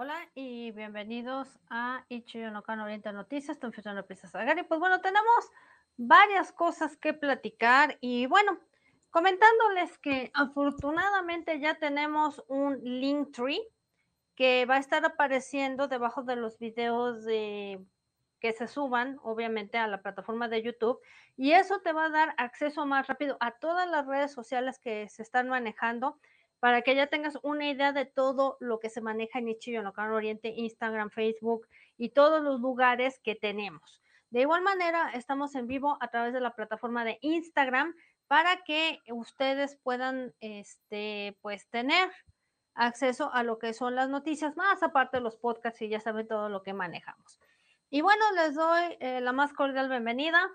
Hola y bienvenidos a Ichiyo Oriente Noticias, estoy de Princesa Gary. Pues bueno, tenemos varias cosas que platicar y bueno, comentándoles que afortunadamente ya tenemos un link tree que va a estar apareciendo debajo de los videos de que se suban, obviamente, a la plataforma de YouTube. Y eso te va a dar acceso más rápido a todas las redes sociales que se están manejando para que ya tengas una idea de todo lo que se maneja en Ichiyo no Oriente, Instagram, Facebook y todos los lugares que tenemos. De igual manera, estamos en vivo a través de la plataforma de Instagram para que ustedes puedan, este, pues, tener acceso a lo que son las noticias, más aparte de los podcasts y ya saben todo lo que manejamos. Y bueno, les doy eh, la más cordial bienvenida.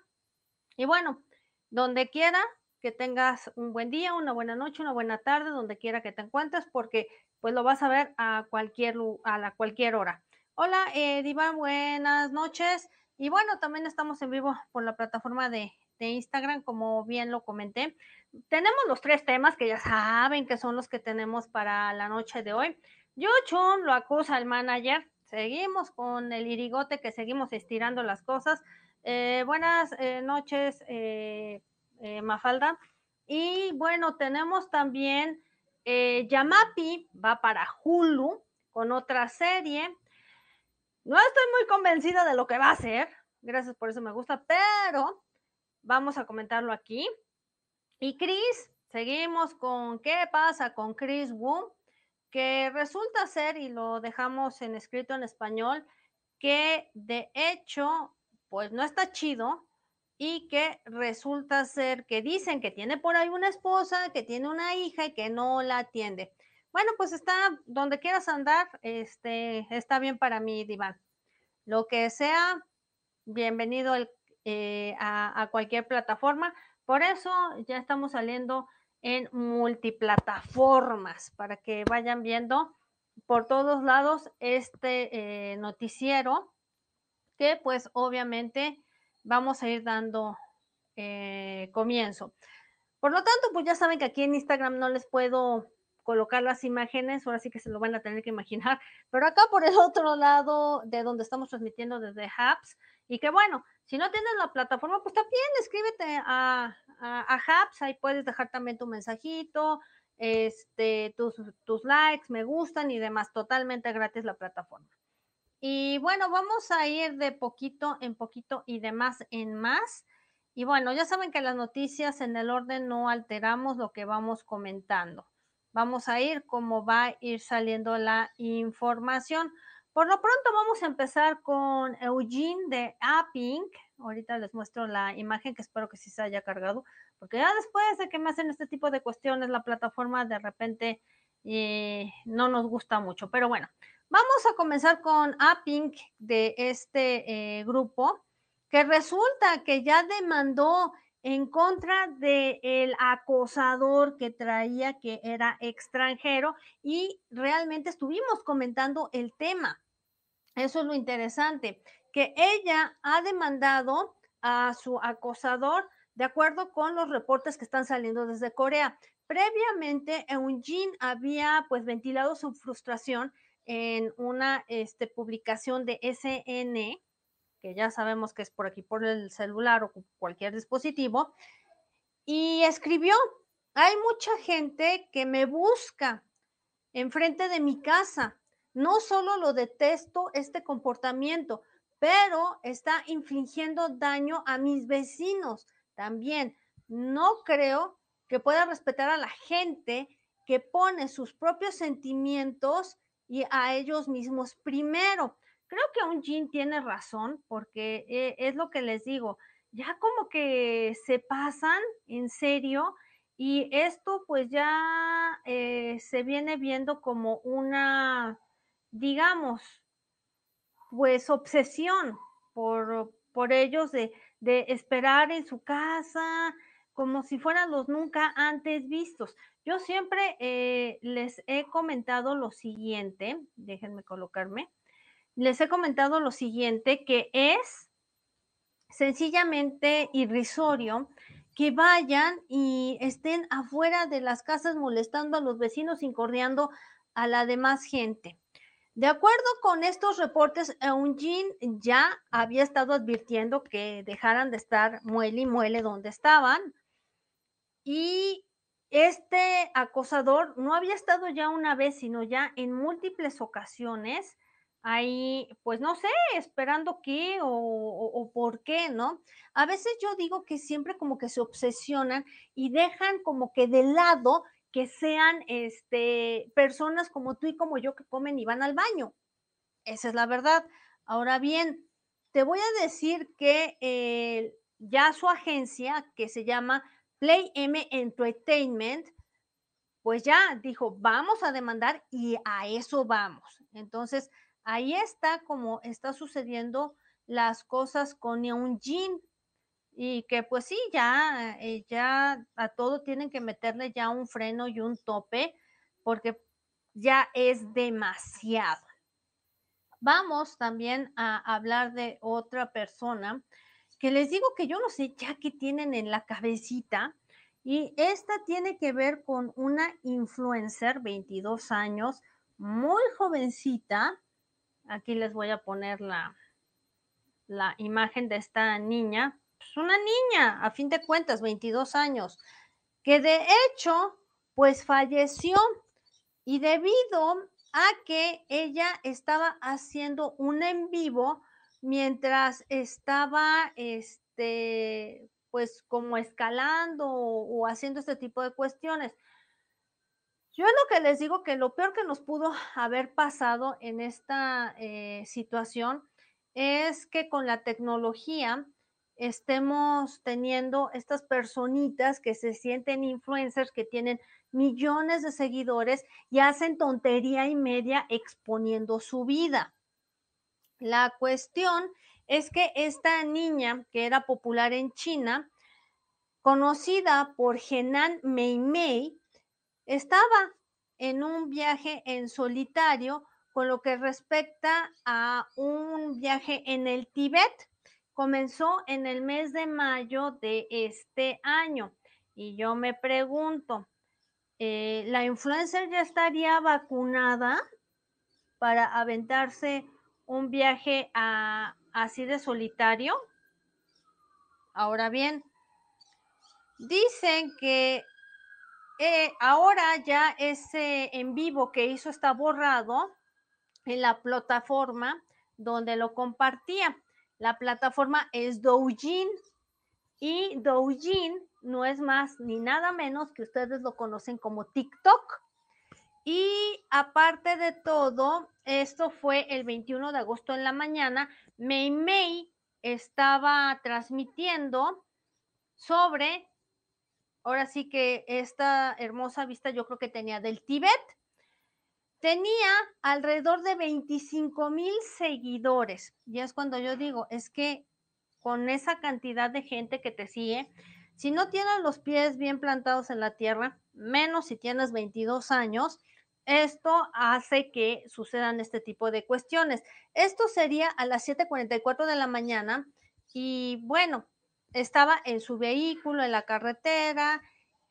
Y bueno, donde quiera, que tengas un buen día, una buena noche, una buena tarde, donde quiera que te encuentres, porque pues lo vas a ver a cualquier, a cualquier hora. Hola, eh, Diva, buenas noches. Y bueno, también estamos en vivo por la plataforma de, de Instagram, como bien lo comenté. Tenemos los tres temas que ya saben que son los que tenemos para la noche de hoy. Yuchun lo acusa al manager. Seguimos con el irigote que seguimos estirando las cosas. Eh, buenas eh, noches, eh, eh, Mafalda. Y bueno, tenemos también eh, Yamapi, va para Hulu con otra serie. No estoy muy convencida de lo que va a ser, gracias por eso me gusta, pero vamos a comentarlo aquí. Y Chris, seguimos con qué pasa con Chris Wu, que resulta ser, y lo dejamos en escrito en español, que de hecho, pues no está chido, y que resulta ser que dicen que tiene por ahí una esposa, que tiene una hija y que no la atiende. Bueno, pues está donde quieras andar, este, está bien para mí, Diván. Lo que sea, bienvenido eh, a, a cualquier plataforma. Por eso ya estamos saliendo en multiplataformas para que vayan viendo por todos lados este eh, noticiero que pues obviamente vamos a ir dando eh, comienzo. Por lo tanto, pues ya saben que aquí en Instagram no les puedo colocar las imágenes, ahora sí que se lo van a tener que imaginar, pero acá por el otro lado de donde estamos transmitiendo desde Hubs, y que bueno, si no tienes la plataforma, pues también escríbete a, a, Hubs, ahí puedes dejar también tu mensajito, este, tus, tus likes, me gustan y demás, totalmente gratis la plataforma. Y bueno, vamos a ir de poquito en poquito y de más en más. Y bueno, ya saben que las noticias en el orden no alteramos lo que vamos comentando. Vamos a ir como va a ir saliendo la información. Por lo pronto vamos a empezar con Eugene de Apping. Ahorita les muestro la imagen que espero que sí se haya cargado, porque ya después de que me hacen este tipo de cuestiones, la plataforma de repente eh, no nos gusta mucho. Pero bueno, Vamos a comenzar con Apping de este eh, grupo, que resulta que ya demandó en contra del acosador que traía, que era extranjero, y realmente estuvimos comentando el tema. Eso es lo interesante, que ella ha demandado a su acosador de acuerdo con los reportes que están saliendo desde Corea. Previamente, Eugene había pues ventilado su frustración en una este, publicación de SN, que ya sabemos que es por aquí por el celular o cualquier dispositivo, y escribió, hay mucha gente que me busca enfrente de mi casa. No solo lo detesto este comportamiento, pero está infligiendo daño a mis vecinos también. No creo que pueda respetar a la gente que pone sus propios sentimientos y a ellos mismos primero. Creo que un Jin tiene razón porque eh, es lo que les digo, ya como que se pasan en serio y esto pues ya eh, se viene viendo como una, digamos, pues obsesión por, por ellos de, de esperar en su casa, como si fueran los nunca antes vistos. Yo siempre eh, les he comentado lo siguiente, déjenme colocarme, les he comentado lo siguiente, que es sencillamente irrisorio que vayan y estén afuera de las casas molestando a los vecinos, incordiando a la demás gente. De acuerdo con estos reportes, Eugene ya había estado advirtiendo que dejaran de estar muele y muele donde estaban. Y este acosador no había estado ya una vez, sino ya en múltiples ocasiones ahí, pues no sé, esperando qué o, por qué, ¿no? A veces yo digo que siempre como que se obsesionan y dejan como que de lado que sean este, personas como tú y como yo que comen y van al baño. Esa es la verdad. Ahora bien, te voy a decir que eh, ya su agencia, que se llama Play M Entertainment, pues ya dijo, vamos a demandar y a eso vamos. Entonces, ahí está como está sucediendo las cosas con Jean y que pues sí, ya, eh, ya a todo tienen que meterle ya un freno y un tope porque ya es demasiado. Vamos también a hablar de otra persona que les digo que yo no sé ya qué tienen en la cabecita y esta tiene que ver con una influencer, 22 años, muy jovencita. Aquí les voy a poner la, la imagen de esta niña pues, una niña, a fin de cuentas, 22 años, que de hecho, pues falleció y debido a que ella estaba haciendo un en vivo mientras estaba, este, pues como escalando o, haciendo este tipo de cuestiones. Yo lo que les digo que lo peor que nos pudo haber pasado en esta eh, situación es que con la tecnología estemos teniendo estas personitas que se sienten influencers, que tienen millones de seguidores y hacen tontería y media exponiendo su vida. La cuestión es que esta niña que era popular en China, conocida por Henan Mei Mei, estaba en un viaje en solitario con lo que respecta a un viaje en el Tíbet comenzó en el mes de mayo de este año. Y yo me pregunto, eh, ¿la influencer ya estaría vacunada para aventarse un viaje así de solitario? Ahora bien, dicen que eh, ahora ya ese en vivo que hizo está borrado en la plataforma donde lo compartía. La plataforma es Douyin y Douyin no es más ni nada menos que ustedes lo conocen como TikTok. Y aparte de todo, esto fue el 21 de agosto en la mañana, Mei Mei estaba transmitiendo sobre, ahora sí que esta hermosa vista yo creo que tenía del Tíbet, tenía alrededor de 25 mil seguidores. Y es cuando yo digo, es que con esa cantidad de gente que te sigue, si no tienes los pies bien plantados en la tierra, menos si tienes 22 años, esto hace que sucedan este tipo de cuestiones. Esto sería a las 7:44 de la mañana y bueno, estaba en su vehículo en la carretera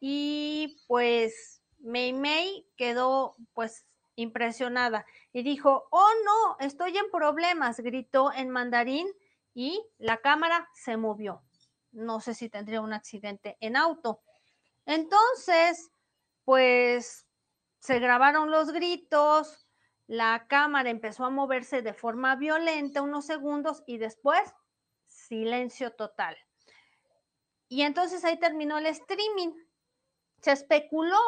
y pues Mei Mei quedó pues impresionada y dijo, oh no, estoy en problemas, gritó en mandarín y la cámara se movió. No sé si tendría un accidente en auto. Entonces, pues se grabaron los gritos, la cámara empezó a moverse de forma violenta unos segundos y después silencio total. Y entonces ahí terminó el streaming. Se especuló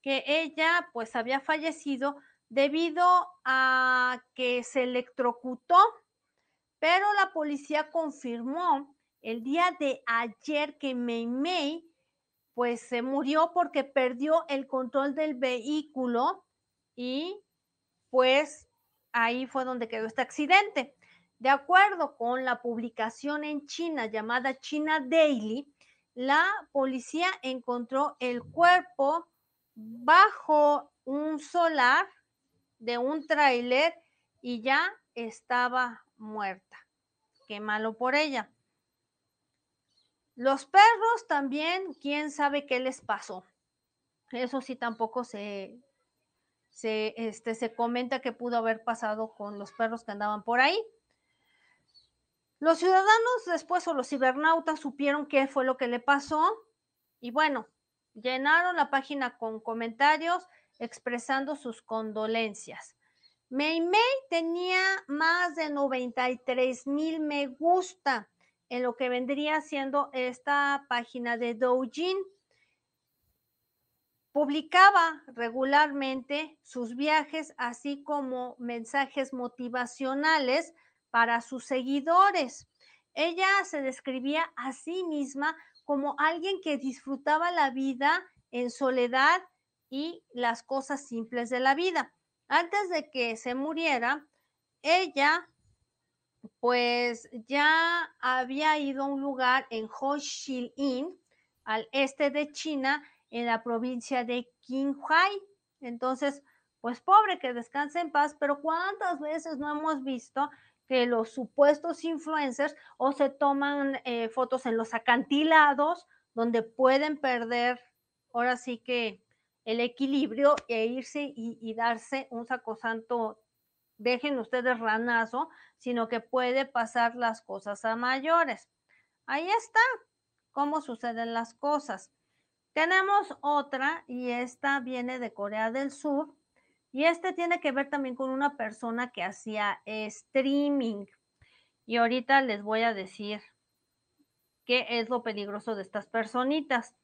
que ella pues había fallecido debido a que se electrocutó, pero la policía confirmó el día de ayer que Mei pues se murió porque perdió el control del vehículo y pues ahí fue donde quedó este accidente. De acuerdo con la publicación en China llamada China Daily, la policía encontró el cuerpo bajo un solar de un tráiler y ya estaba muerta. Qué malo por ella. Los perros también, quién sabe qué les pasó. Eso sí tampoco se, se, este, se comenta que pudo haber pasado con los perros que andaban por ahí. Los ciudadanos después o los cibernautas supieron qué fue lo que le pasó y bueno, llenaron la página con comentarios expresando sus condolencias. Mei Mei tenía más de 93 mil me gusta en lo que vendría siendo esta página de Doujin. Publicaba regularmente sus viajes, así como mensajes motivacionales para sus seguidores. Ella se describía a sí misma como alguien que disfrutaba la vida en soledad y las cosas simples de la vida. Antes de que se muriera, ella pues ya había ido a un lugar en Ho-Chi-Minh, al este de China, en la provincia de Qinghai. Entonces, pues pobre que descanse en paz, pero ¿cuántas veces no hemos visto que los supuestos influencers o se toman eh, fotos en los acantilados donde pueden perder, ahora sí que el equilibrio e irse y, darse un sacosanto, dejen ustedes ranazo, sino que puede pasar las cosas a mayores. Ahí está cómo suceden las cosas. Tenemos otra y esta viene de Corea del Sur y este tiene que ver también con una persona que hacía streaming. Y ahorita les voy a decir qué es lo peligroso de estas personitas.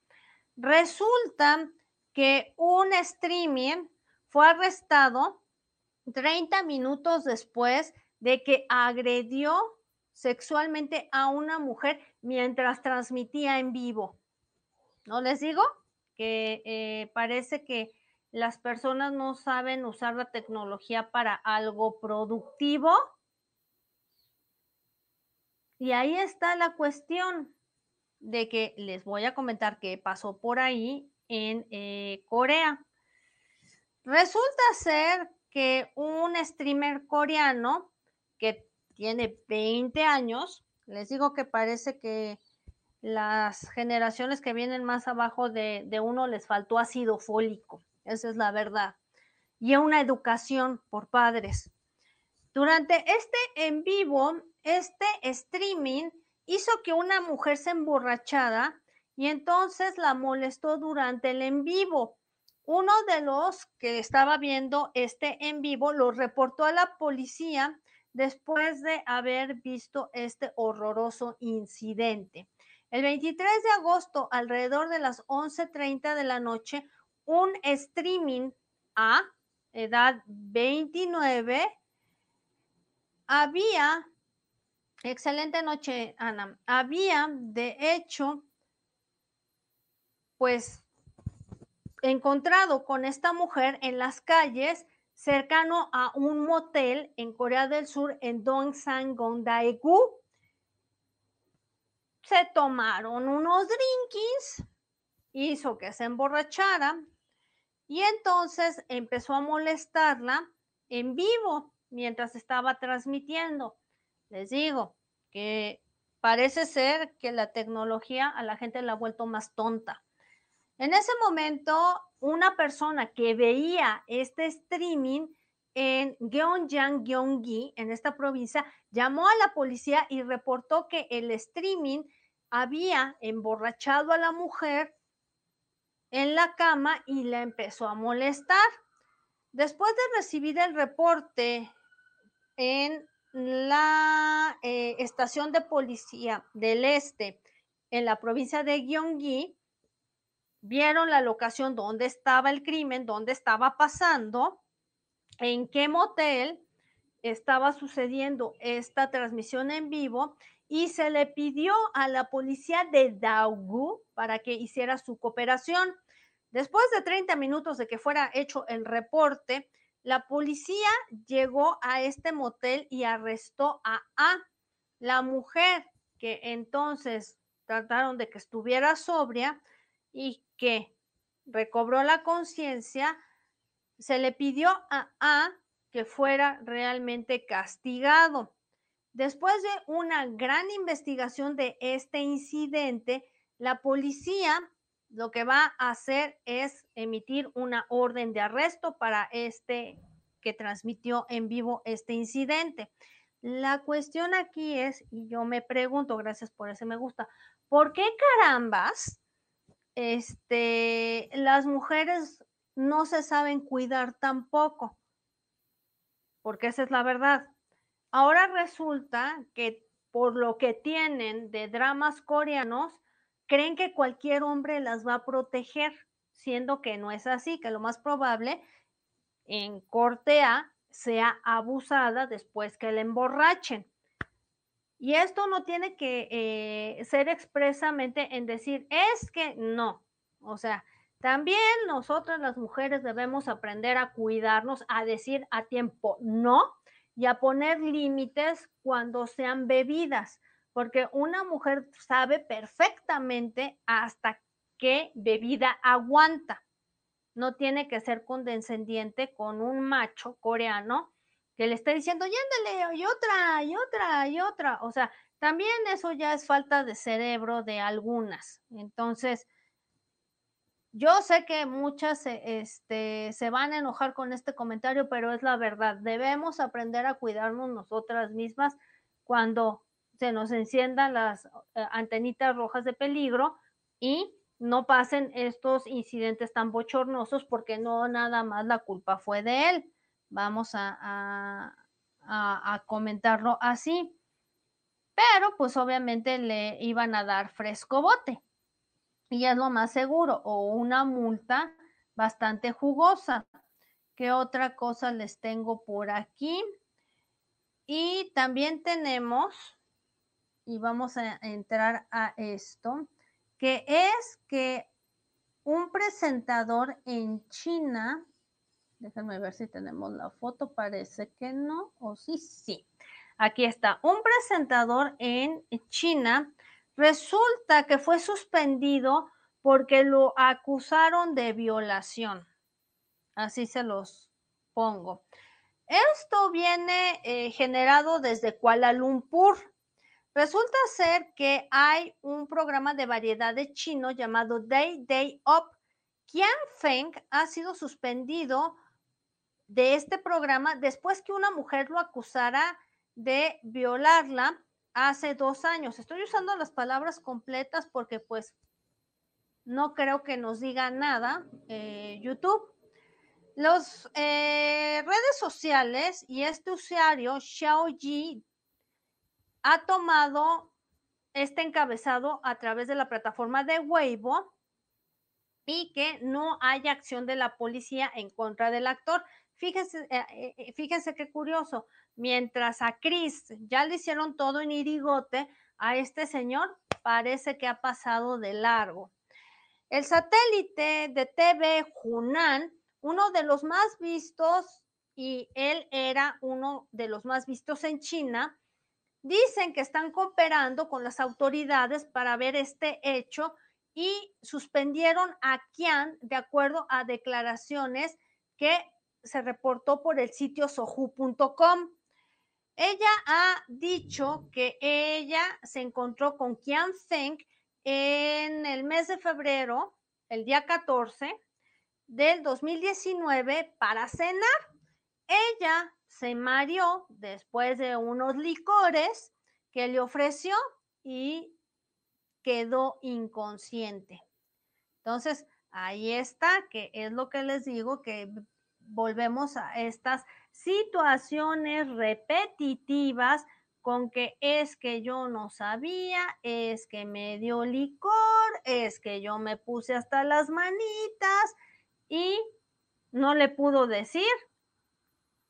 Resulta que un streaming fue arrestado 30 minutos después de que agredió sexualmente a una mujer mientras transmitía en vivo. ¿No les digo? Que eh, parece que las personas no saben usar la tecnología para algo productivo. Y ahí está la cuestión de que les voy a comentar qué pasó por ahí en eh, Corea. Resulta ser que un streamer coreano que tiene 20 años, les digo que parece que las generaciones que vienen más abajo de, uno les faltó ácido fólico esa es la verdad, y una educación por padres. Durante este en vivo, este streaming hizo que una mujer se emborrachara y entonces la molestó durante el en vivo. Uno de los que estaba viendo este en vivo lo reportó a la policía después de haber visto este horroroso incidente. El 23 de agosto, alrededor de las 11.30 de la noche, un streaming a edad 29 había, excelente noche Ana, había de hecho pues encontrado con esta mujer en las calles cercano a un motel en Corea del Sur en Dongsan Daegu. Se tomaron unos drinkies, hizo que se emborrachara, y entonces empezó a molestarla en vivo mientras estaba transmitiendo. Les digo que parece ser que la tecnología a la gente la ha vuelto más tonta. En ese momento, una persona que veía este streaming en Gyeongjang, Gyeonggi, en esta provincia, llamó a la policía y reportó que el streaming había emborrachado a la mujer en la cama y la empezó a molestar. Después de recibir el reporte en la eh, estación de policía del este en la provincia de Gyeonggi, vieron la locación donde estaba el crimen, dónde estaba pasando, en qué motel estaba sucediendo esta transmisión en vivo y se le pidió a la policía de Daegu para que hiciera su cooperación. Después de 30 minutos de que fuera hecho el reporte, la policía llegó a este motel y arrestó a A, la mujer que entonces trataron de que estuviera sobria y que recobró la conciencia, se le pidió a A que fuera realmente castigado. Después de una gran investigación de este incidente, la policía lo que va a hacer es emitir una orden de arresto para este que transmitió en vivo este incidente. La cuestión aquí es, y yo me pregunto, gracias por ese me gusta, ¿por qué carambas este, las mujeres no se saben cuidar tampoco? Porque esa es la verdad. Ahora resulta que por lo que tienen de dramas coreanos, creen que cualquier hombre las va a proteger, siendo que no es así, que lo más probable en corte sea abusada después que la emborrachen. Y esto no tiene que eh, ser expresamente en decir, es que no. O sea, también nosotras las mujeres debemos aprender a cuidarnos, a decir a tiempo no y a poner límites cuando sean bebidas porque una mujer sabe perfectamente hasta qué bebida aguanta. No tiene que ser condescendiente con un macho coreano que le esté diciendo, yéndale, y otra, y otra, y otra. O sea, también eso ya es falta de cerebro de algunas. Entonces, yo sé que muchas este, se van a enojar con este comentario, pero es la verdad. Debemos aprender a cuidarnos nosotras mismas cuando se nos enciendan las eh, antenitas rojas de peligro y no pasen estos incidentes tan bochornosos porque no nada más la culpa fue de él. Vamos a, a, comentarlo así. Pero pues obviamente le iban a dar fresco bote y es lo más seguro o una multa bastante jugosa. ¿Qué otra cosa les tengo por aquí? Y también tenemos y vamos a entrar a esto, que es que un presentador en China, déjenme ver si tenemos la foto, parece que no, o sí, sí. Aquí está, un presentador en China resulta que fue suspendido porque lo acusaron de violación. Así se los pongo. Esto viene eh, generado desde Kuala Lumpur, Resulta ser que hay un programa de variedad de chino llamado Day Day Up. Qian Feng ha sido suspendido de este programa después que una mujer lo acusara de violarla hace dos años. Estoy usando las palabras completas porque pues no creo que nos diga nada eh, YouTube. Las eh, redes sociales y este usuario, Xiaoji ha tomado este encabezado a través de la plataforma de Weibo y que no haya acción de la policía en contra del actor. Fíjense, eh, eh, fíjense qué curioso. Mientras a Chris ya le hicieron todo en irigote, a este señor parece que ha pasado de largo. El satélite de TV Hunan, uno de los más vistos, y él era uno de los más vistos en China, Dicen que están cooperando con las autoridades para ver este hecho y suspendieron a Kian de acuerdo a declaraciones que se reportó por el sitio sohu.com. Ella ha dicho que ella se encontró con Kian Feng en el mes de febrero, el día 14 del 2019, para cenar. Ella se mareó después de unos licores que le ofreció y quedó inconsciente. Entonces, ahí está, que es lo que les digo, que volvemos a estas situaciones repetitivas con que es que yo no sabía, es que me dio licor, es que yo me puse hasta las manitas y no le pudo decir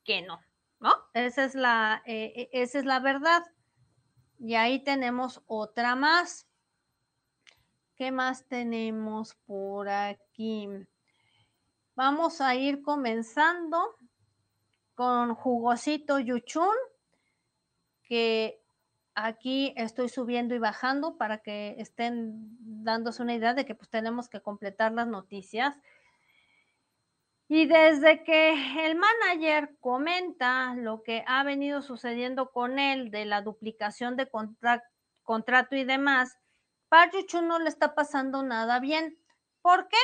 que no. ¿no? Esa es la, eh, eh, esa es la verdad. Y ahí tenemos otra más. ¿Qué más tenemos por aquí? Vamos a ir comenzando con jugosito yuchun, que aquí estoy subiendo y bajando para que estén dándose una idea de que pues tenemos que completar las noticias. Y desde que el manager comenta lo que ha venido sucediendo con él de la duplicación de contrato y demás, Park no le está pasando nada bien, ¿Por qué?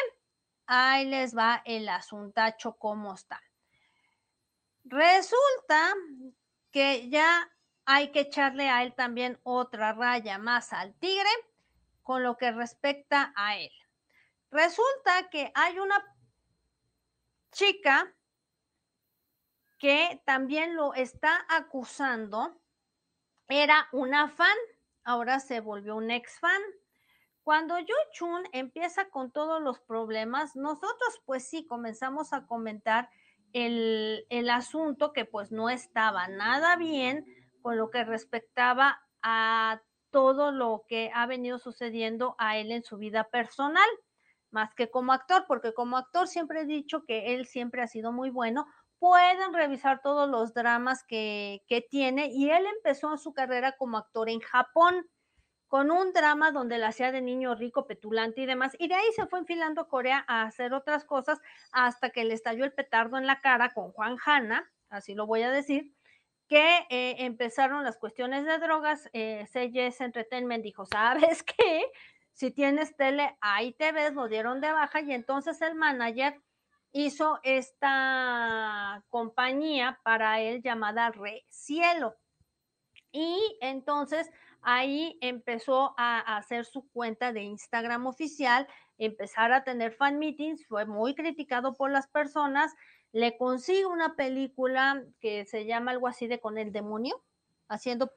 Ahí les va el asuntacho cómo está. Resulta que ya hay que echarle a él también otra raya más al tigre con lo que respecta a él. Resulta que hay una chica que también lo está acusando, era una fan, ahora se volvió un ex fan. Cuando Yu Chun empieza con todos los problemas, nosotros pues sí comenzamos a comentar el, el asunto que pues no estaba nada bien con lo que respectaba a todo lo que ha venido sucediendo a él en su vida personal, más que como actor, porque como actor siempre he dicho que él siempre ha sido muy bueno. Pueden revisar todos los dramas que, que tiene y él empezó su carrera como actor en Japón con un drama donde la hacía de niño rico, petulante y demás, y de ahí se fue enfilando a Corea a hacer otras cosas hasta que le estalló el petardo en la cara con Juan Hanna, así lo voy a decir, que eh, empezaron las cuestiones de drogas, eh, CJS Entertainment dijo, ¿sabes qué? Si tienes tele, ahí te ves, lo dieron de baja y entonces el manager hizo esta compañía para él llamada Re Cielo. Y entonces ahí empezó a, hacer su cuenta de Instagram oficial, empezar a tener fan meetings, fue muy criticado por las personas, le consigue una película que se llama algo así de con el demonio, haciendo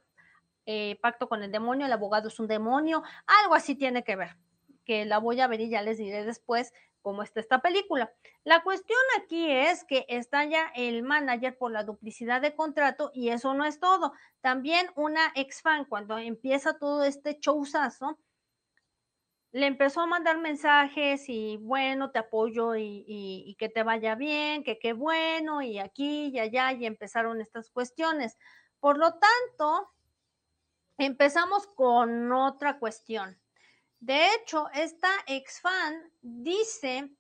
eh, pacto con el demonio, el abogado es un demonio, algo así tiene que ver, que la voy a ver y ya les diré después cómo está esta película. La cuestión aquí es que está ya el manager por la duplicidad de contrato y eso no es todo. También una ex fan, cuando empieza todo este showzazo, le empezó a mandar mensajes y bueno, te apoyo y, y, que te vaya bien, que qué bueno, y aquí y allá, y empezaron estas cuestiones. Por lo tanto, empezamos con otra cuestión. De hecho, esta ex fan dice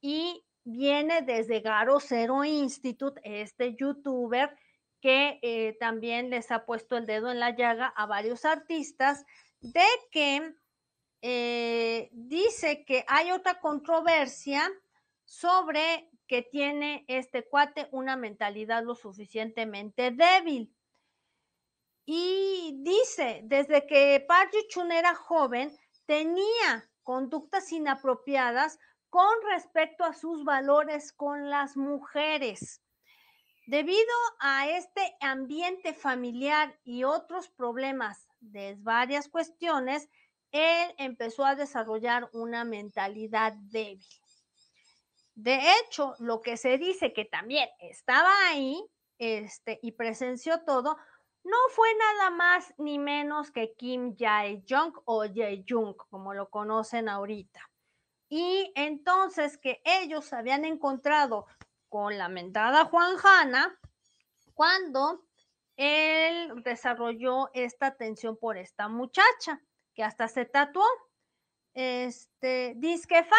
y viene desde Garo Zero Institute, este youtuber que eh, también les ha puesto el dedo en la llaga a varios artistas, de que eh, dice que hay otra controversia sobre que tiene este cuate una mentalidad lo suficientemente débil. Y dice, desde que Park Chun era joven, tenía conductas inapropiadas con respecto a sus valores con las mujeres. Debido a este ambiente familiar y otros problemas de varias cuestiones, él empezó a desarrollar una mentalidad débil. De hecho, lo que se dice que también estaba ahí este, y presenció todo no fue nada más ni menos que Kim Jae-jung o Jae-jung, como lo conocen ahorita. Y entonces que ellos habían encontrado con la mentada Juan Hanna cuando él desarrolló esta atención por esta muchacha, que hasta se tatuó. Este, disque fan.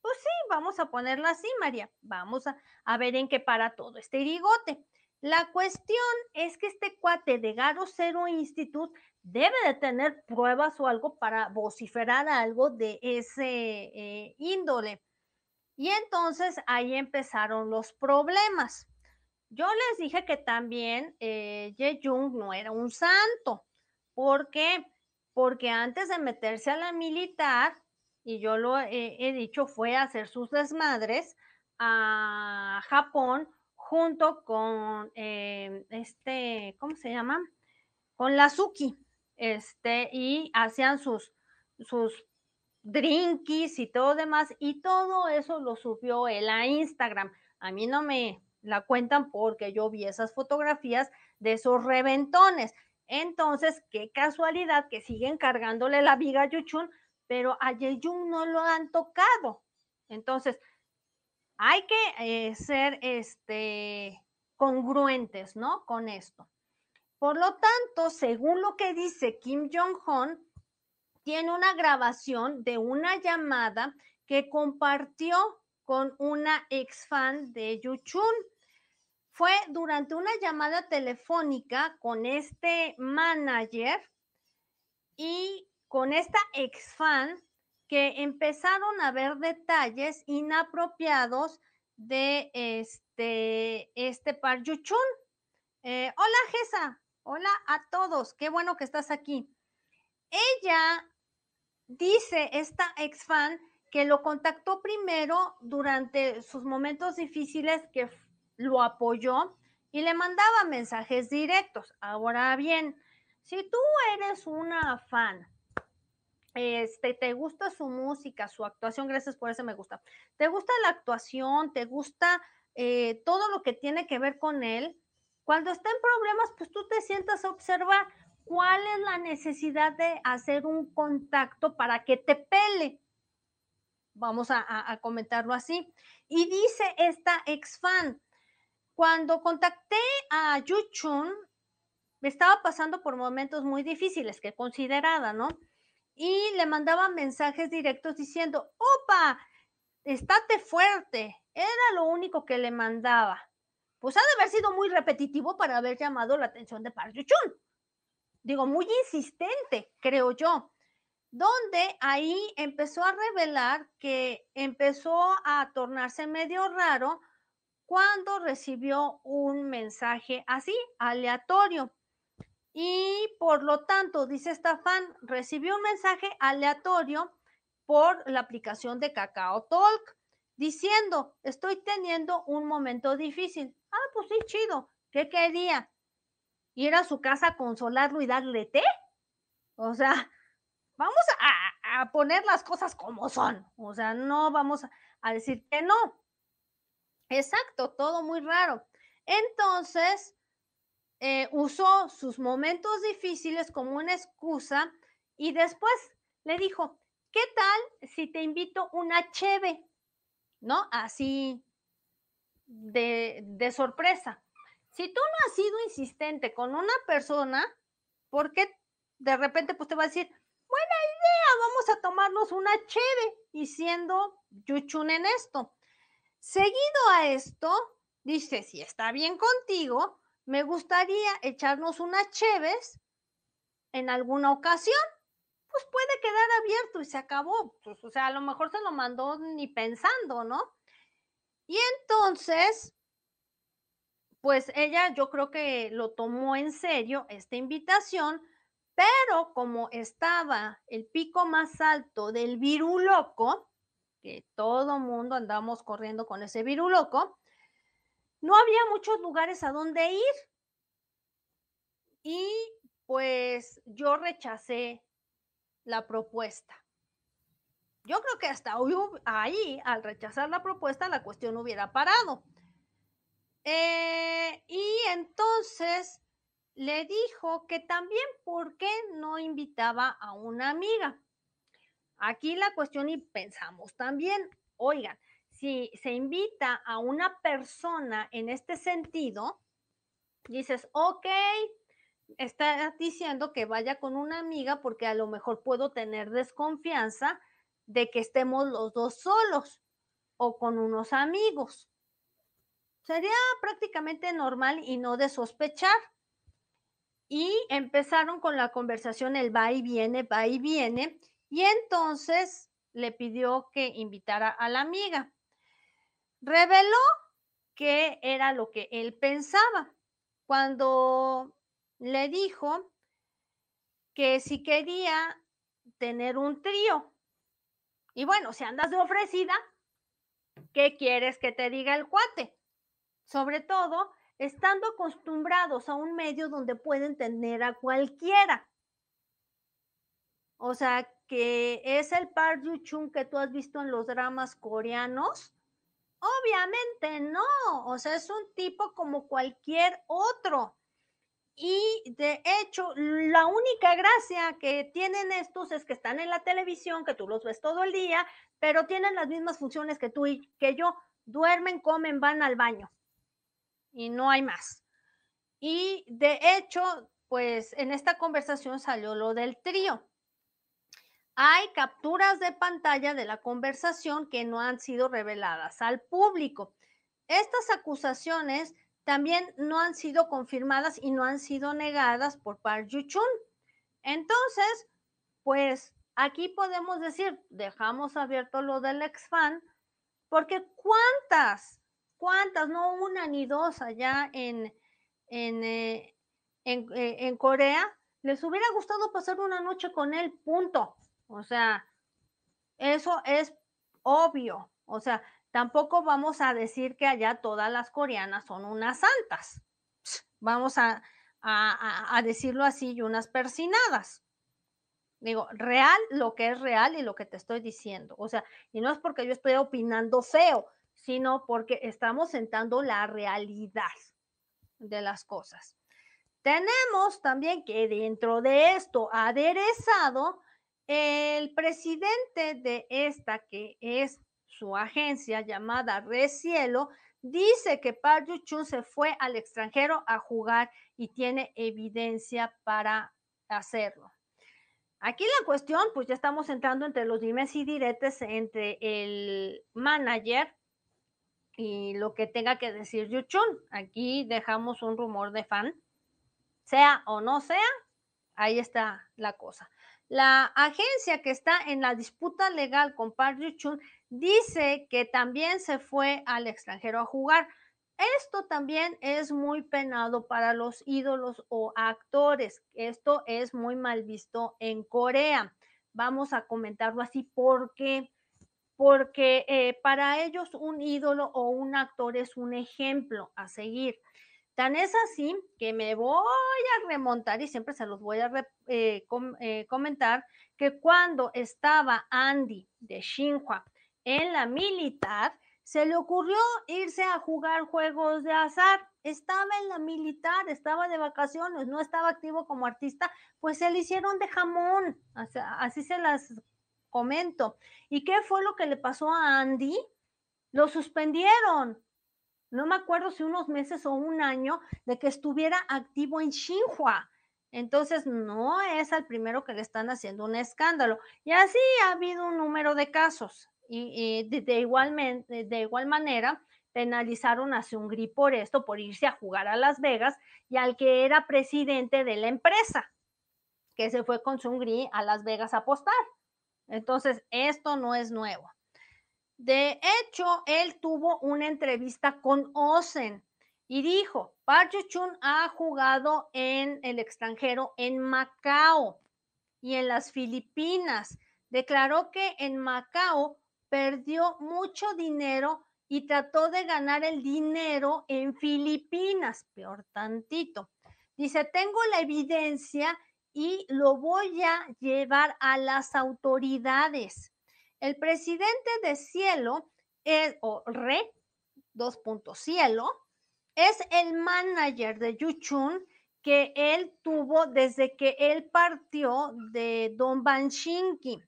Pues sí, vamos a ponerla así, María. Vamos a, a ver en qué para todo este irigote. La cuestión es que este cuate de Garo Zero Institute debe de tener pruebas o algo para vociferar algo de ese eh, índole. Y entonces ahí empezaron los problemas. Yo les dije que también eh, Ye Jung no era un santo. ¿Por qué? Porque antes de meterse a la militar, y yo lo he dicho, fue a hacer sus desmadres a Japón junto con eh, este, ¿cómo se llama? Con la Suki, este, y hacían sus, sus drinkies y todo demás, y todo eso lo subió él a Instagram. A mí no me la cuentan porque yo vi esas fotografías de esos reventones. Entonces, qué casualidad que siguen cargándole la viga a Yuchun, pero a Yeyun no lo han tocado. Entonces, hay que eh, ser este, congruentes, ¿no? Con esto. Por lo tanto, según lo que dice Kim Jong-un, tiene una grabación de una llamada que compartió con una ex fan de Yuchun. Fue durante una llamada telefónica con este manager y con esta ex fan que empezaron a ver detalles inapropiados de este, este Par Yuchun. Eh, hola, Gesa. Hola a todos. Qué bueno que estás aquí. Ella dice, esta ex fan, que lo contactó primero durante sus momentos difíciles, que lo apoyó y le mandaba mensajes directos. Ahora bien, si tú eres una fan, este, te gusta su música, su actuación, gracias por eso me gusta. Te gusta la actuación, te gusta eh, todo lo que tiene que ver con él. Cuando está en problemas, pues tú te sientas a observar cuál es la necesidad de hacer un contacto para que te pele. Vamos a, a comentarlo así. Y dice esta ex fan, cuando contacté a Yuchun, me estaba pasando por momentos muy difíciles, que considerada, ¿no? Y le mandaba mensajes directos diciendo, opa, estate fuerte. Era lo único que le mandaba. Pues ha de haber sido muy repetitivo para haber llamado la atención de Park Yuchun. Digo, muy insistente, creo yo. Donde ahí empezó a revelar que empezó a tornarse medio raro cuando recibió un mensaje así, aleatorio. Y por lo tanto, dice esta fan, recibió un mensaje aleatorio por la aplicación de Kakao Talk diciendo, estoy teniendo un momento difícil. Ah, pues sí, chido. ¿Qué quería? ¿Ir a su casa a consolarlo y darle té? O sea, vamos a, a poner las cosas como son. O sea, no vamos a decir que no. Exacto, todo muy raro. Entonces, eh, usó sus momentos difíciles como una excusa y después le dijo, ¿qué tal si te invito una cheve? ¿No? Así de, de sorpresa. Si tú no has sido insistente con una persona, ¿por qué de repente pues te va a decir, buena idea, vamos a tomarnos una cheve y siendo yuchun en esto? Seguido a esto, dice, si está bien contigo, me gustaría echarnos unas cheves en alguna ocasión. Pues puede quedar abierto y se acabó. Pues, o sea, a lo mejor se lo mandó ni pensando, ¿no? Y entonces, pues ella yo creo que lo tomó en serio esta invitación, pero como estaba el pico más alto del virus loco, que todo mundo andamos corriendo con ese virus loco, no había muchos lugares a donde ir. Y pues yo rechacé la propuesta. Yo creo que hasta ahí, al rechazar la propuesta, la cuestión hubiera parado. Eh, y entonces le dijo que también, ¿por qué no invitaba a una amiga? Aquí la cuestión y pensamos también, oigan, si se invita a una persona en este sentido, dices, ok, está diciendo que vaya con una amiga porque a lo mejor puedo tener desconfianza de que estemos los dos solos o con unos amigos. Sería prácticamente normal y no de sospechar. Y empezaron con la conversación, el va y viene, va y viene, y entonces le pidió que invitara a la amiga. Reveló que era lo que él pensaba cuando le dijo que si quería tener un trío. Y bueno, si andas de ofrecida, ¿qué quieres que te diga el cuate? Sobre todo, estando acostumbrados a un medio donde pueden tener a cualquiera. O sea, que es el Park Yu-chung que tú has visto en los dramas coreanos. Obviamente no, o sea, es un tipo como cualquier otro. Y de hecho, la única gracia que tienen estos es que están en la televisión, que tú los ves todo el día, pero tienen las mismas funciones que tú y que yo. Duermen, comen, van al baño. Y no hay más. Y de hecho, pues en esta conversación salió lo del trío. Hay capturas de pantalla de la conversación que no han sido reveladas al público. Estas acusaciones también no han sido confirmadas y no han sido negadas por Park Yuchun. Entonces, pues aquí podemos decir, dejamos abierto lo del ex-fan, porque cuántas, cuántas, no una ni dos allá en, en, eh, eh, en Corea, les hubiera gustado pasar una noche con él, punto. O sea, eso es obvio. O sea, tampoco vamos a decir que allá todas las coreanas son unas santas. Vamos a, a, decirlo así y unas persinadas. Digo, real lo que es real y lo que te estoy diciendo. O sea, y no es porque yo estoy opinando feo, sino porque estamos sentando la realidad de las cosas. Tenemos también que dentro de esto aderezado, el presidente de esta, que es su agencia llamada Recielo, dice que Park Chun se fue al extranjero a jugar y tiene evidencia para hacerlo. Aquí la cuestión, pues ya estamos entrando entre los dimes y diretes entre el manager y lo que tenga que decir Yuchun. Aquí dejamos un rumor de fan sea o no sea, ahí está la cosa. La agencia que está en la disputa legal con Park Chun dice que también se fue al extranjero a jugar. Esto también es muy penado para los ídolos o actores. Esto es muy mal visto en Corea. Vamos a comentarlo así porque porque eh, para ellos un ídolo o un actor es un ejemplo a seguir. Tan es así que me voy a remontar y siempre se los voy a eh, eh, comentar que cuando estaba Andy de Xinhua en la militar, se le ocurrió irse a jugar juegos de azar. Estaba en la militar, estaba de vacaciones, no estaba activo como artista, pues se le hicieron de jamón. así se las comento. ¿Y qué fue lo que le pasó a Andy? Lo suspendieron no me acuerdo si unos meses o un año de que estuviera activo en Xinhua. Entonces, no es al primero que le están haciendo un escándalo. Y así ha habido un número de casos. Y, de, igualmente, de igual manera, penalizaron a Seungri por esto, por irse a jugar a Las Vegas y al que era presidente de la empresa, que se fue con Seungri a Las Vegas a apostar. Entonces, esto no es nuevo. De hecho, él tuvo una entrevista con Osen y dijo, Park Chun ha jugado en el extranjero en Macao y en las Filipinas. Declaró que en Macao perdió mucho dinero y trató de ganar el dinero en Filipinas, peor tantito. Dice, tengo la evidencia y lo voy a llevar a las autoridades. El presidente de Cielo, es, o Re, dos puntos Cielo, es el manager de Yuchun que él tuvo desde que él partió de Don Banshinki.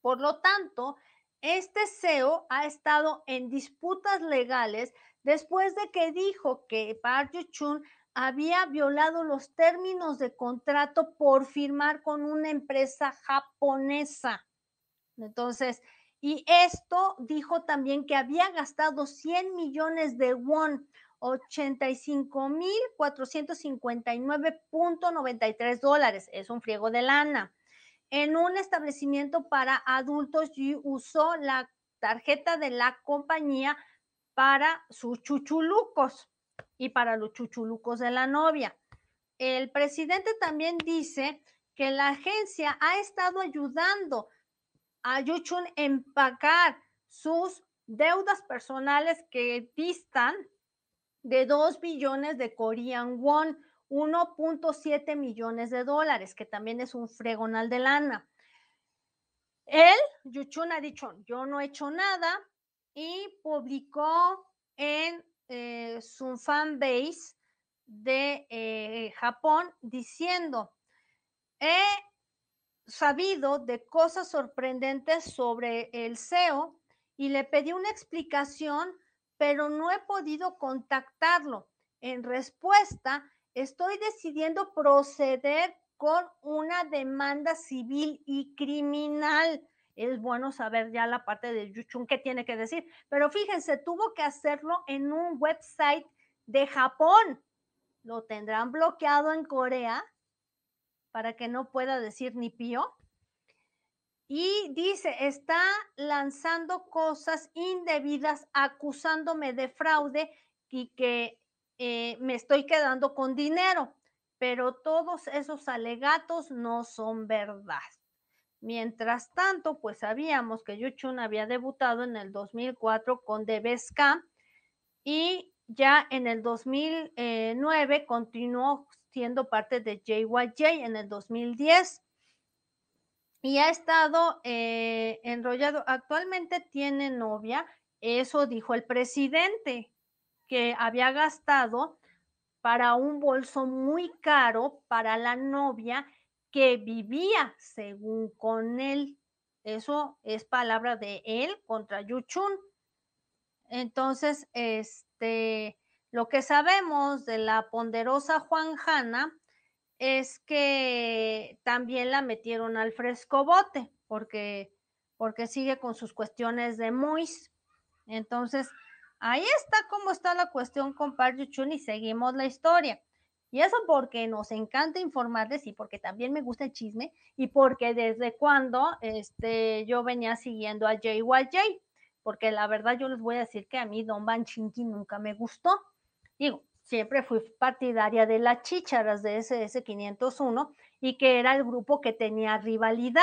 Por lo tanto, este CEO ha estado en disputas legales después de que dijo que Park Yuchun había violado los términos de contrato por firmar con una empresa japonesa. Entonces, y esto dijo también que había gastado 100 millones de won, 85.459.93 dólares, es un friego de lana, en un establecimiento para adultos y usó la tarjeta de la compañía para sus chuchulucos y para los chuchulucos de la novia. El presidente también dice que la agencia ha estado ayudando a Yuchun empacar sus deudas personales que distan de 2 billones de Korean won, 1.7 millones de dólares, que también es un fregonal de lana. Él, Yuchun, ha dicho, yo no he hecho nada y publicó en eh, su fanbase de eh, Japón diciendo, he sabido de cosas sorprendentes sobre el SEO y le pedí una explicación, pero no he podido contactarlo. En respuesta, estoy decidiendo proceder con una demanda civil y criminal. Es bueno saber ya la parte de Yuchun qué tiene que decir, pero fíjense, tuvo que hacerlo en un website de Japón. ¿Lo tendrán bloqueado en Corea? Para que no pueda decir ni pío. y dice, está lanzando cosas indebidas, acusándome de fraude y que eh, me estoy quedando con dinero, pero todos esos alegatos no son verdad. Mientras tanto, pues sabíamos que Yuchun había debutado en el 2004 con DBSK y ya en el 2009 continuó siendo parte de JYJ en el 2010 y ha estado eh, enrollado. Actualmente tiene novia, eso dijo el presidente, que había gastado para un bolso muy caro para la novia que vivía según con él. Eso es palabra de él contra Yuchun. Entonces, este, lo que sabemos de la ponderosa Juan Hanna es que también la metieron al frescobote porque, porque sigue con sus cuestiones de Mois. Entonces, ahí está cómo está la cuestión con Chun y seguimos la historia. Y eso porque nos encanta informarles y porque también me gusta el chisme y porque desde cuando este, yo venía siguiendo a JYJ, porque la verdad yo les voy a decir que a mí Don Van Chinky nunca me gustó. Digo, siempre fui partidaria de las chícharas de SS 501 y que era el grupo que tenía rivalidad.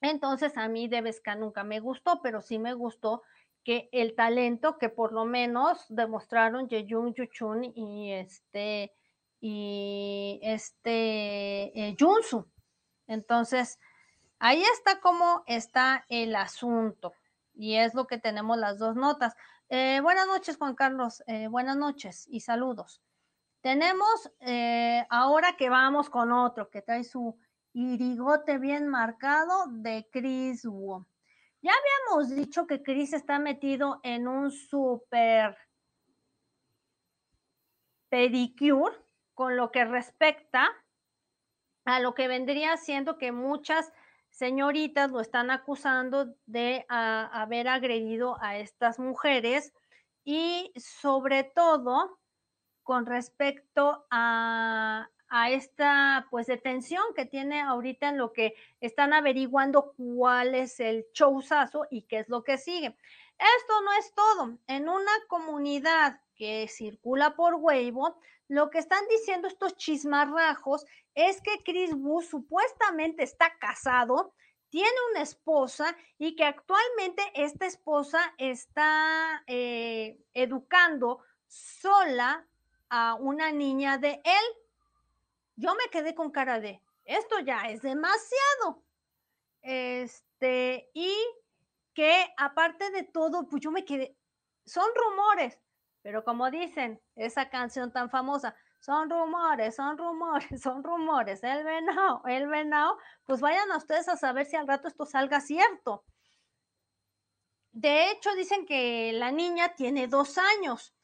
Entonces a mí Debesca nunca me gustó, pero sí me gustó que el talento que por lo menos demostraron Yejung Yuchun y este y este eh, Junsu. Entonces, ahí está cómo está el asunto. Y es lo que tenemos las dos notas. Eh, buenas noches, Juan Carlos. Eh, buenas noches y saludos. Tenemos eh, ahora que vamos con otro que trae su irigote bien marcado de Chris Wu. Ya habíamos dicho que Chris está metido en un super pedicure con lo que respecta a lo que vendría siendo que muchas señoritas lo están acusando de haber agredido a estas mujeres y sobre todo con respecto a, esta pues detención que tiene ahorita en lo que están averiguando cuál es el showzazo y qué es lo que sigue. Esto no es todo. En una comunidad que circula por Weibo, lo que están diciendo estos chismarrajos es que Chris Wu supuestamente está casado, tiene una esposa y que actualmente esta esposa está eh, educando sola a una niña de él. Yo me quedé con cara de, esto ya es demasiado. Este, y que aparte de todo, pues yo me quedé, son rumores, pero como dicen, esa canción tan famosa, son rumores, son rumores, son rumores, el venado, el venado, pues vayan a ustedes a saber si al rato esto salga cierto. De hecho, dicen que la niña tiene dos años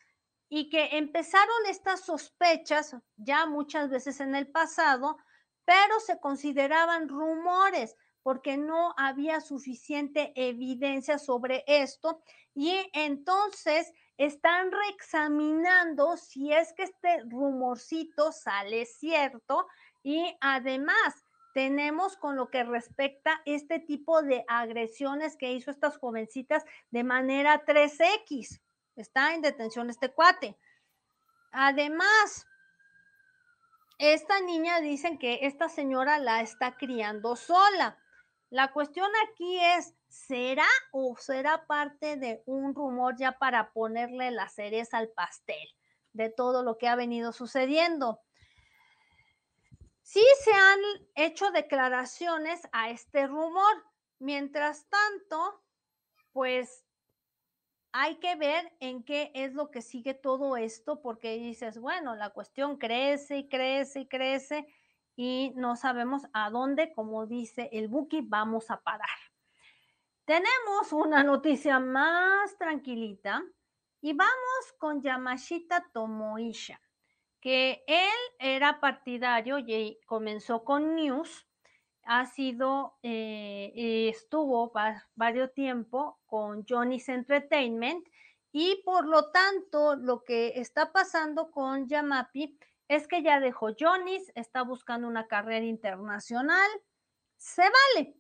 y que empezaron estas sospechas ya muchas veces en el pasado, pero se consideraban rumores porque no había suficiente evidencia sobre esto y entonces están reexaminando si es que este rumorcito sale cierto y además tenemos con lo que respecta este tipo de agresiones que hizo estas jovencitas de manera 3X. Está en detención este cuate. Además, esta niña dicen que esta señora la está criando sola. La cuestión aquí es, ¿será o será parte de un rumor ya para ponerle la cereza al pastel de todo lo que ha venido sucediendo? Sí se han hecho declaraciones a este rumor. Mientras tanto, pues hay que ver en qué es lo que sigue todo esto, porque dices, bueno, la cuestión crece y crece y crece y no sabemos a dónde, como dice el Buki, vamos a parar. Tenemos una noticia más tranquilita y vamos con Yamashita Tomoisha, que él era partidario y comenzó con News, ha sido, eh, estuvo varios tiempo con Johnny's Entertainment y por lo tanto lo que está pasando con Yamapi es que ya dejó Johnny's, está buscando una carrera internacional, se vale.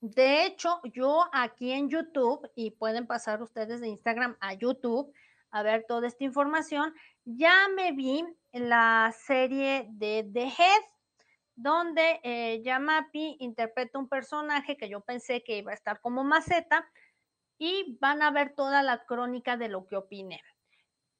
De hecho, yo aquí en YouTube, y pueden pasar ustedes de Instagram a YouTube a ver toda esta información, ya me vi la serie de The Head, donde eh, Yamapi interpreta un personaje que yo pensé que iba a estar como maceta, y van a ver toda la crónica de lo que opiné.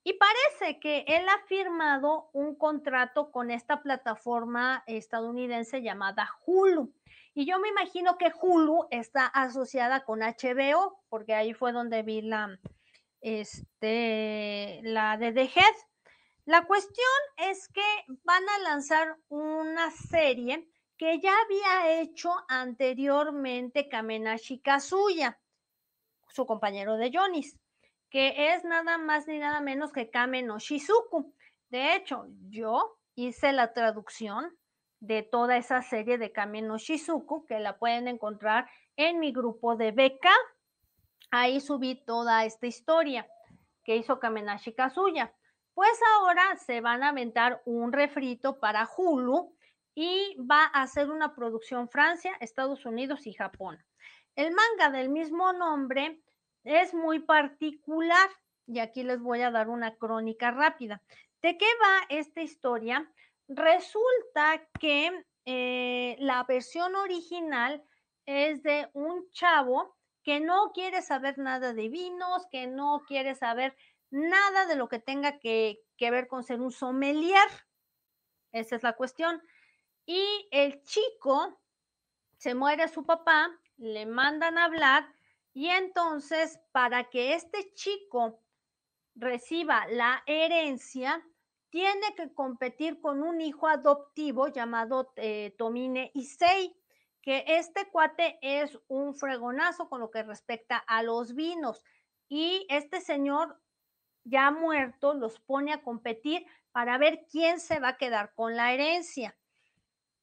Y parece que él ha firmado un contrato con esta plataforma estadounidense llamada Hulu. Y yo me imagino que Hulu está asociada con HBO, porque ahí fue donde vi la, este, la de The Head. La cuestión es que van a lanzar una serie que ya había hecho anteriormente Kamenashi Kazuya, su compañero de Jonis, que es nada más ni nada menos que Kame no Shizuku. De hecho, yo hice la traducción de toda esa serie de Kame no Shizuku, que la pueden encontrar en mi grupo de beca. Ahí subí toda esta historia que hizo Kamenashi Kazuya. Pues ahora se van a aventar un refrito para Hulu y va a hacer una producción Francia, Estados Unidos y Japón. El manga del mismo nombre es muy particular y aquí les voy a dar una crónica rápida. ¿De qué va esta historia? Resulta que eh, la versión original es de un chavo que no quiere saber nada de vinos, que no quiere saber nada de lo que tenga que, que ver con ser un sommelier. Esa es la cuestión. Y el chico, se muere su papá, le mandan a hablar y entonces para que este chico reciba la herencia, tiene que competir con un hijo adoptivo llamado eh, Tomine Issei, que este cuate es un fregonazo con lo que respecta a los vinos. Y este señor ya muerto los pone a competir para ver quién se va a quedar con la herencia.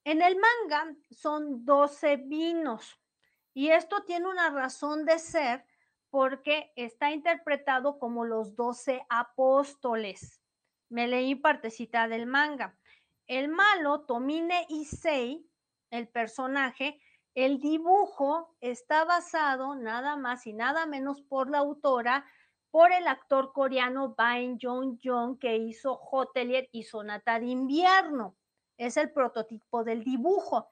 En el manga son 12 vinos y esto tiene una razón de ser porque está interpretado como los 12 apóstoles me leí partecita del manga. El malo, Tomine Issei, el personaje, el dibujo está basado nada más y nada menos por la autora, por el actor coreano Bain Jong Jong que hizo Hotelier y Sonata de Invierno. Es el prototipo del dibujo.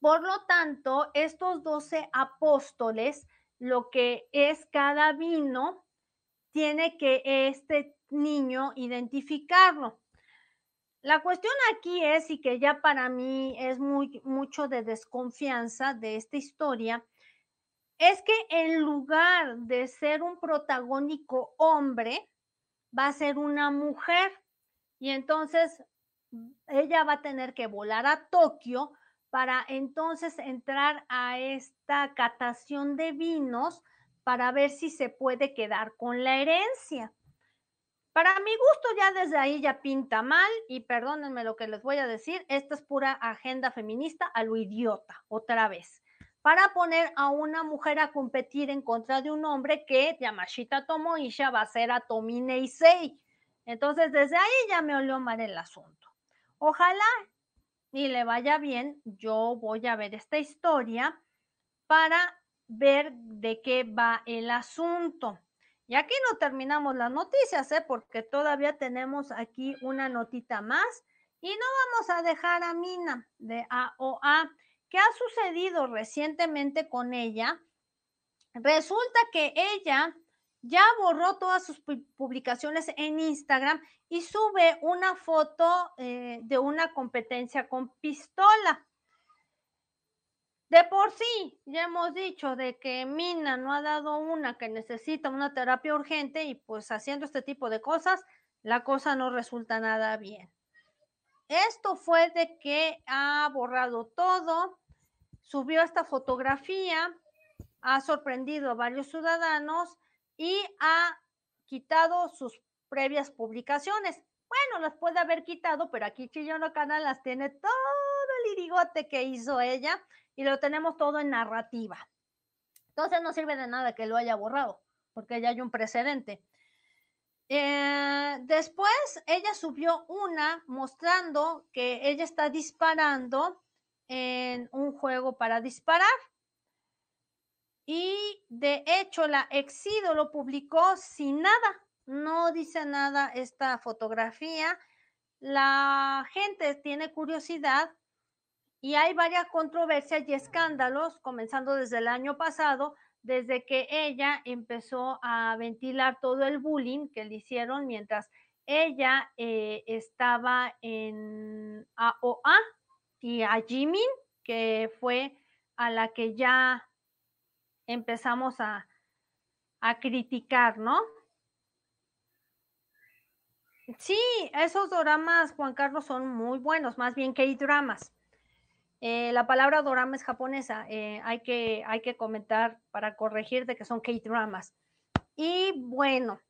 Por lo tanto, estos 12 apóstoles, lo que es cada vino, tiene que este niño identificarlo. La cuestión aquí es, y que ya para mí es muy, mucho de desconfianza de esta historia, es que en lugar de ser un protagónico hombre, va a ser una mujer. Y entonces ella va a tener que volar a Tokio para entonces entrar a esta catación de vinos para ver si se puede quedar con la herencia. Para mi gusto ya desde ahí ya pinta mal y perdónenme lo que les voy a decir, esta es pura agenda feminista a lo idiota, otra vez, para poner a una mujer a competir en contra de un hombre que Yamashita Tomoisha va a ser a Tomine Issei. Entonces desde ahí ya me olió mal el asunto. Ojalá y le vaya bien, yo voy a ver esta historia para ver de qué va el asunto. Y aquí no terminamos las noticias, ¿eh? porque todavía tenemos aquí una notita más. Y no vamos a dejar a Mina de AOA. ¿Qué ha sucedido recientemente con ella? Resulta que ella ya borró todas sus publicaciones en Instagram y sube una foto eh, de una competencia con pistola. De por sí, ya hemos dicho de que Mina no ha dado una que necesita una terapia urgente y pues haciendo este tipo de cosas, la cosa no resulta nada bien. Esto fue de que ha borrado todo, subió esta fotografía, ha sorprendido a varios ciudadanos y ha quitado sus previas publicaciones. Bueno, las puede haber quitado, pero aquí Chillono Canal las tiene todo el irigote que hizo ella y lo tenemos todo en narrativa. Entonces no sirve de nada que lo haya borrado, porque ya hay un precedente. Eh, después ella subió una mostrando que ella está disparando en un juego para disparar. Y de hecho la ex lo publicó sin nada, no dice nada esta fotografía. La gente tiene curiosidad y hay varias controversias y escándalos, comenzando desde el año pasado, desde que ella empezó a ventilar todo el bullying que le hicieron mientras ella eh, estaba en AOA y a Jimin, que fue a la que ya empezamos a, a criticar, ¿no? Sí, esos dramas, Juan Carlos, son muy buenos, más bien que dramas. Eh, la palabra dorama es japonesa, eh, hay, que, hay que comentar para corregir de que son K-dramas. Y bueno,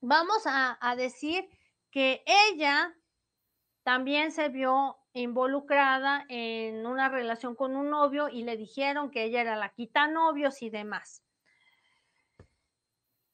vamos a, a decir que ella también se vio involucrada en una relación con un novio y le dijeron que ella era la quita novios y demás.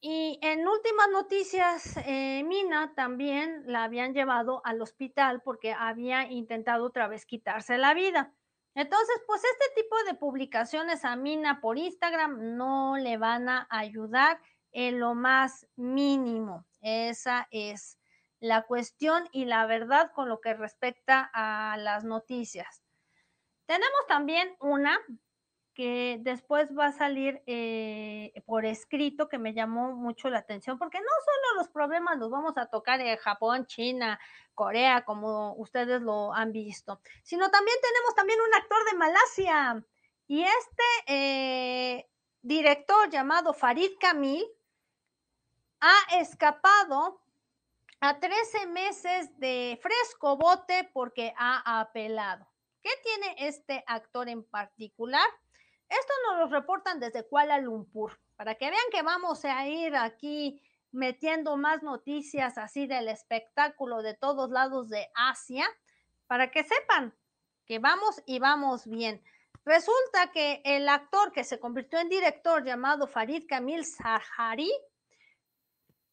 Y en últimas noticias, eh, Mina también la habían llevado al hospital porque había intentado otra vez quitarse la vida. Entonces, pues este tipo de publicaciones a Mina por Instagram no le van a ayudar en lo más mínimo. Esa es la cuestión y la verdad con lo que respecta a las noticias. Tenemos también una que después va a salir eh, por escrito que me llamó mucho la atención, porque no solo los problemas los vamos a tocar en Japón, China, Corea, como ustedes lo han visto, sino también tenemos también un actor de Malasia y este eh, director llamado Farid Kamil ha escapado a 13 meses de fresco bote porque ha apelado. ¿Qué tiene este actor en particular? Esto nos lo reportan desde Kuala Lumpur, para que vean que vamos a ir aquí metiendo más noticias así del espectáculo de todos lados de Asia, para que sepan que vamos y vamos bien. Resulta que el actor que se convirtió en director llamado Farid Kamil Sahari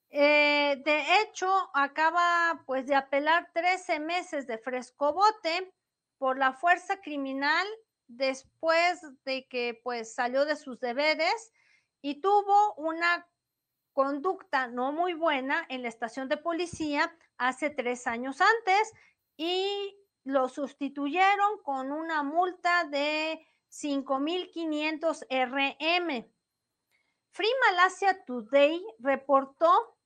eh, de hecho, acaba pues de apelar 13 meses de frescobote por la fuerza criminal después de que pues salió de sus deberes y tuvo una conducta no muy buena en la estación de policía hace tres años antes y lo sustituyeron con una multa de 5.500 RM. Free Malaysia Today reportó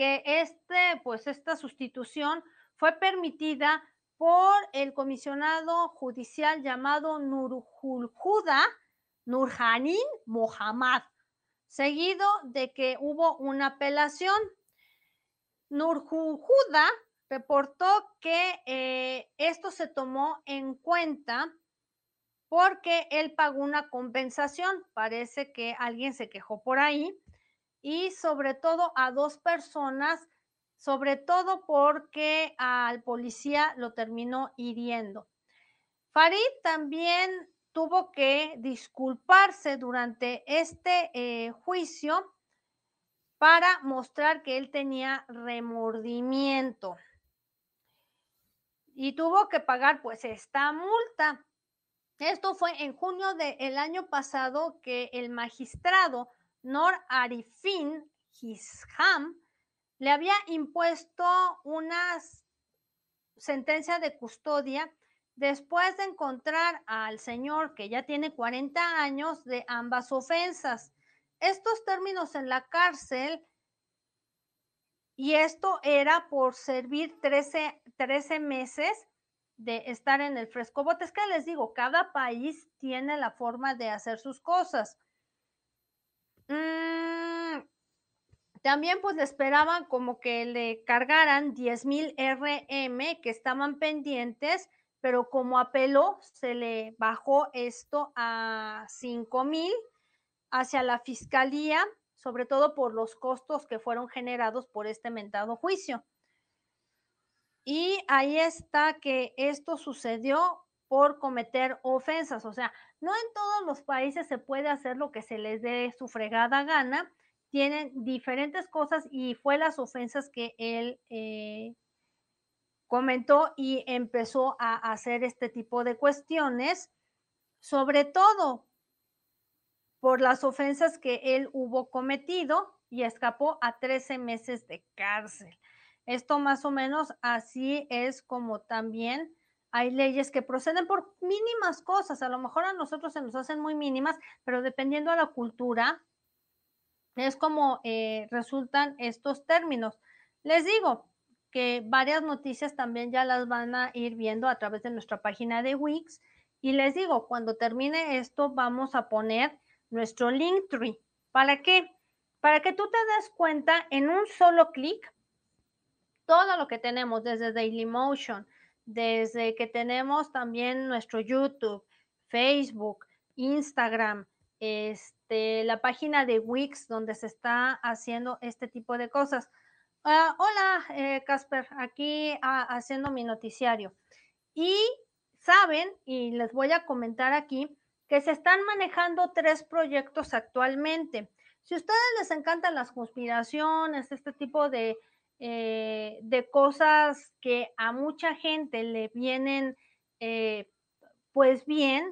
que este, pues esta sustitución fue permitida por el comisionado judicial llamado Nurjulhuda Nurhanin Mohammad, seguido de que hubo una apelación. Nurjulhuda reportó que eh, esto se tomó en cuenta porque él pagó una compensación. Parece que alguien se quejó por ahí y sobre todo a dos personas, sobre todo porque al policía lo terminó hiriendo. Farid también tuvo que disculparse durante este eh, juicio para mostrar que él tenía remordimiento. Y tuvo que pagar pues esta multa. Esto fue en junio del año pasado que el magistrado Nor Arifin Hisham le había impuesto una sentencia de custodia después de encontrar al señor que ya tiene 40 años de ambas ofensas. Estos términos en la cárcel y esto era por servir 13, 13 meses de estar en el frescobote. Es que les digo, cada país tiene la forma de hacer sus cosas. Mm, también pues le esperaban como que le cargaran 10 mil RM que estaban pendientes, pero como apeló, se le bajó esto a 5 mil hacia la fiscalía, sobre todo por los costos que fueron generados por este mentado juicio. Y ahí está que esto sucedió por cometer ofensas. O sea, no en todos los países se puede hacer lo que se les dé su fregada gana. Tienen diferentes cosas y fue las ofensas que él eh, comentó y empezó a hacer este tipo de cuestiones. Sobre todo por las ofensas que él hubo cometido y escapó a 13 meses de cárcel. Esto más o menos así es como también hay leyes que proceden por mínimas cosas. A lo mejor a nosotros se nos hacen muy mínimas, pero dependiendo de la cultura, es como eh, resultan estos términos. Les digo que varias noticias también ya las van a ir viendo a través de nuestra página de Wix. Y les digo, cuando termine esto, vamos a poner nuestro link tree. ¿Para qué? Para que tú te des cuenta en un solo clic todo lo que tenemos desde Dailymotion, desde que tenemos también nuestro YouTube, Facebook, Instagram, este, la página de Wix donde se está haciendo este tipo de cosas. Ah, hola, eh, Casper, aquí ah, haciendo mi noticiario. Y saben, y les voy a comentar aquí, que se están manejando tres proyectos actualmente. Si a ustedes les encantan las conspiraciones, este tipo de, eh, de cosas que a mucha gente le vienen eh, pues bien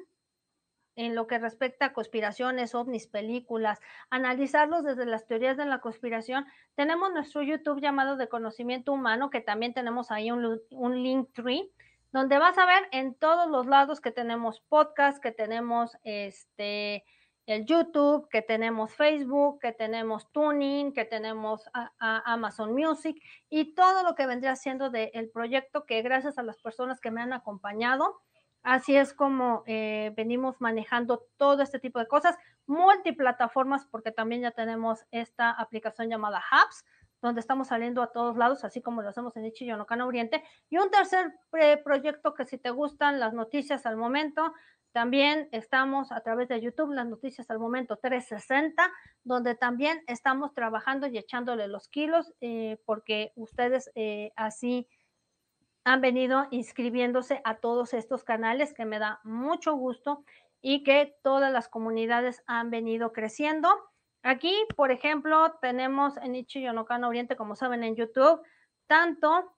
en lo que respecta a conspiraciones, ovnis, películas, analizarlos desde las teorías de la conspiración, tenemos nuestro YouTube llamado de conocimiento humano, que también tenemos ahí un, un link tree donde vas a ver en todos los lados que tenemos podcast, que tenemos este el YouTube, que tenemos Facebook, que tenemos Tuning, que tenemos Amazon Music y todo lo que vendría siendo del proyecto que gracias a las personas que me han acompañado, así es como eh, venimos manejando todo este tipo de cosas, multiplataformas, porque también ya tenemos esta aplicación llamada Hubs, donde estamos saliendo a todos lados, así como lo hacemos en Ichiyonokana Oriente. Y un tercer eh, proyecto que si te gustan las noticias al momento, también estamos a través de YouTube, las noticias al momento 360, donde también estamos trabajando y echándole los kilos, eh, porque ustedes eh, así han venido inscribiéndose a todos estos canales, que me da mucho gusto y que todas las comunidades han venido creciendo. Aquí, por ejemplo, tenemos en Ichi Yonokana Oriente, como saben, en YouTube, tanto,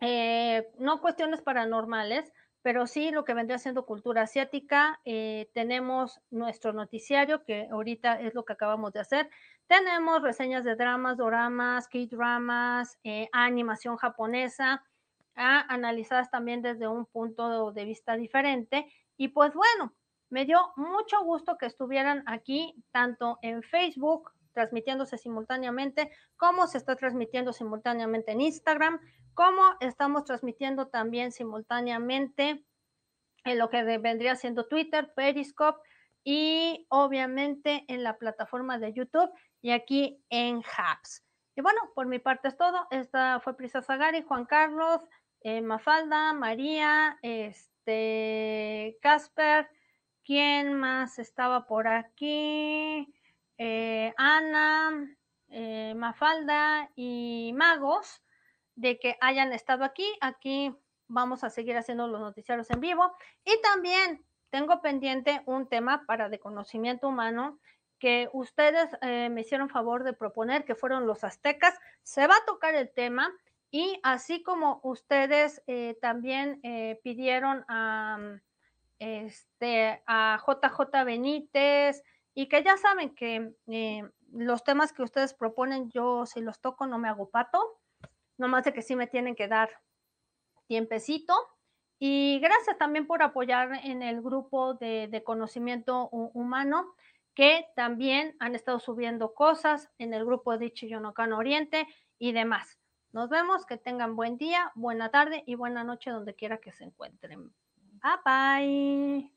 eh, no cuestiones paranormales, pero sí lo que vendría siendo cultura asiática. Eh, tenemos nuestro noticiario, que ahorita es lo que acabamos de hacer. Tenemos reseñas de dramas, doramas, K-dramas, eh, animación japonesa, ah, analizadas también desde un punto de vista diferente. Y pues bueno, me dio mucho gusto que estuvieran aquí, tanto en Facebook, transmitiéndose simultáneamente, como se está transmitiendo simultáneamente en Instagram, como estamos transmitiendo también simultáneamente en lo que vendría siendo Twitter, Periscope y obviamente en la plataforma de YouTube y aquí en Hubs. Y bueno, por mi parte es todo. Esta fue Prisa Zagari, Juan Carlos, eh, Mafalda, María, este, Casper, ¿Quién más estaba por aquí? Eh, Ana, eh, Mafalda y Magos, de que hayan estado aquí. Aquí vamos a seguir haciendo los noticiarios en vivo. Y también tengo pendiente un tema para de conocimiento humano que ustedes eh, me hicieron favor de proponer, que fueron los aztecas. Se va a tocar el tema y así como ustedes también pidieron a este, a JJ Benítez, y que ya saben que eh, los temas que ustedes proponen, yo si los toco no me hago pato, nomás de que sí me tienen que dar tiempecito. Y gracias también por apoyar en el grupo de, conocimiento humano, que también han estado subiendo cosas en el grupo de Chiyonocano Oriente y demás. Nos vemos, que tengan buen día, buena tarde y buena noche donde quiera que se encuentren. Bye bye.